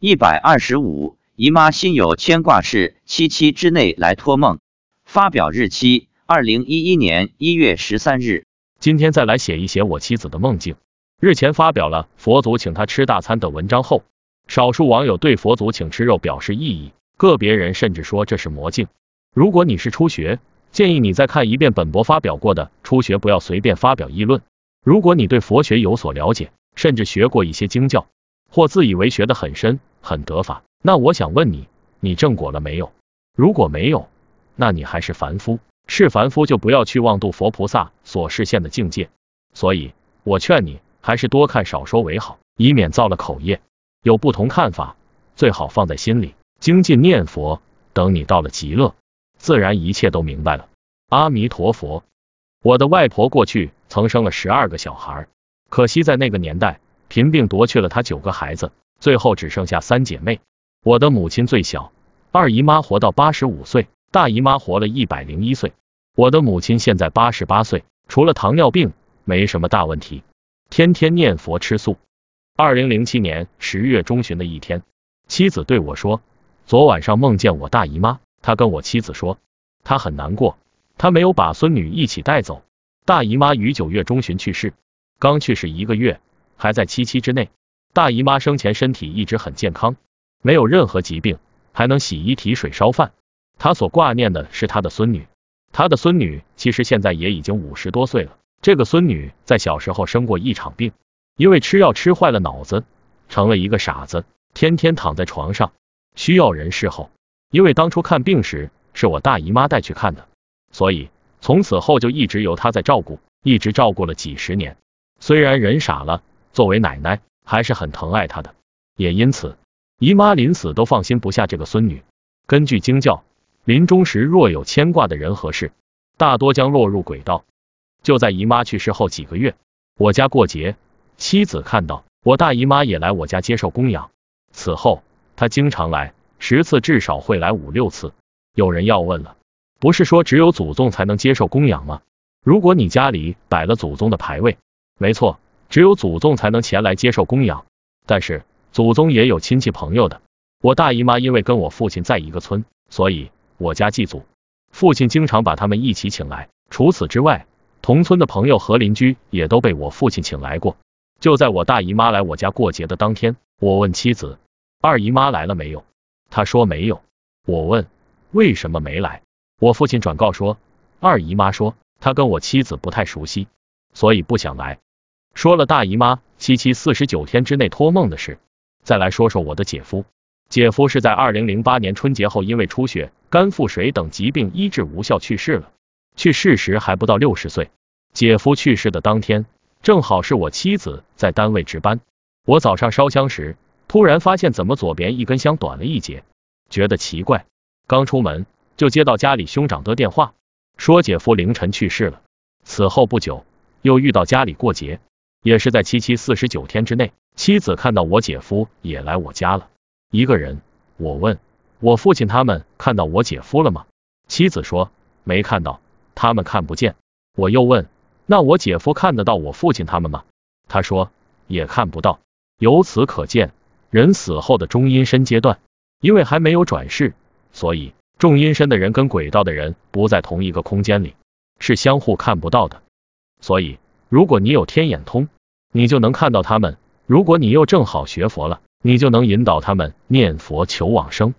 一百二十五，姨妈心有牵挂事，七七之内来托梦。发表日期：二零一一年一月十三日。今天再来写一写我妻子的梦境。日前发表了佛祖请他吃大餐的文章后，少数网友对佛祖请吃肉表示异议，个别人甚至说这是魔镜。如果你是初学，建议你再看一遍本博发表过的，初学不要随便发表议论。如果你对佛学有所了解，甚至学过一些经教，或自以为学得很深很得法，那我想问你，你正果了没有？如果没有，那你还是凡夫。是凡夫就不要去妄度佛菩萨所示现的境界。所以，我劝你还是多看少说为好，以免造了口业。有不同看法，最好放在心里，精进念佛。等你到了极乐。自然一切都明白了。阿弥陀佛。我的外婆过去曾生了十二个小孩，可惜在那个年代，贫病夺去了她九个孩子，最后只剩下三姐妹。我的母亲最小，二姨妈活到八十五岁，大姨妈活了一百零一岁。我的母亲现在八十八岁，除了糖尿病，没什么大问题，天天念佛吃素。二零零七年十月中旬的一天，妻子对我说，昨晚上梦见我大姨妈。她跟我妻子说，她很难过，她没有把孙女一起带走。大姨妈于九月中旬去世，刚去世一个月，还在七七之内。大姨妈生前身体一直很健康，没有任何疾病，还能洗衣提水烧饭。她所挂念的是她的孙女，她的孙女其实现在也已经五十多岁了。这个孙女在小时候生过一场病，因为吃药吃坏了脑子，成了一个傻子，天天躺在床上，需要人侍候。因为当初看病时是我大姨妈带去看的，所以从此后就一直由她在照顾，一直照顾了几十年。虽然人傻了，作为奶奶还是很疼爱她的，也因此姨妈临死都放心不下这个孙女。根据经教，临终时若有牵挂的人和事，大多将落入鬼道。就在姨妈去世后几个月，我家过节，妻子看到我大姨妈也来我家接受供养，此后她经常来。十次至少会来五六次。有人要问了，不是说只有祖宗才能接受供养吗？如果你家里摆了祖宗的牌位，没错，只有祖宗才能前来接受供养。但是祖宗也有亲戚朋友的。我大姨妈因为跟我父亲在一个村，所以我家祭祖，父亲经常把他们一起请来。除此之外，同村的朋友和邻居也都被我父亲请来过。就在我大姨妈来我家过节的当天，我问妻子，二姨妈来了没有？她说没有，我问为什么没来，我父亲转告说，二姨妈说她跟我妻子不太熟悉，所以不想来。说了大姨妈七七四十九天之内托梦的事，再来说说我的姐夫。姐夫是在二零零八年春节后因为出血、肝腹水等疾病医治无效去世了，去世时还不到六十岁。姐夫去世的当天，正好是我妻子在单位值班，我早上烧香时。突然发现怎么左边一根香短了一截，觉得奇怪。刚出门就接到家里兄长的电话，说姐夫凌晨去世了。此后不久又遇到家里过节，也是在七七四十九天之内，妻子看到我姐夫也来我家了，一个人。我问我父亲他们看到我姐夫了吗？妻子说没看到，他们看不见。我又问那我姐夫看得到我父亲他们吗？他说也看不到。由此可见。人死后的中阴身阶段，因为还没有转世，所以重阴身的人跟鬼道的人不在同一个空间里，是相互看不到的。所以，如果你有天眼通，你就能看到他们；如果你又正好学佛了，你就能引导他们念佛求往生。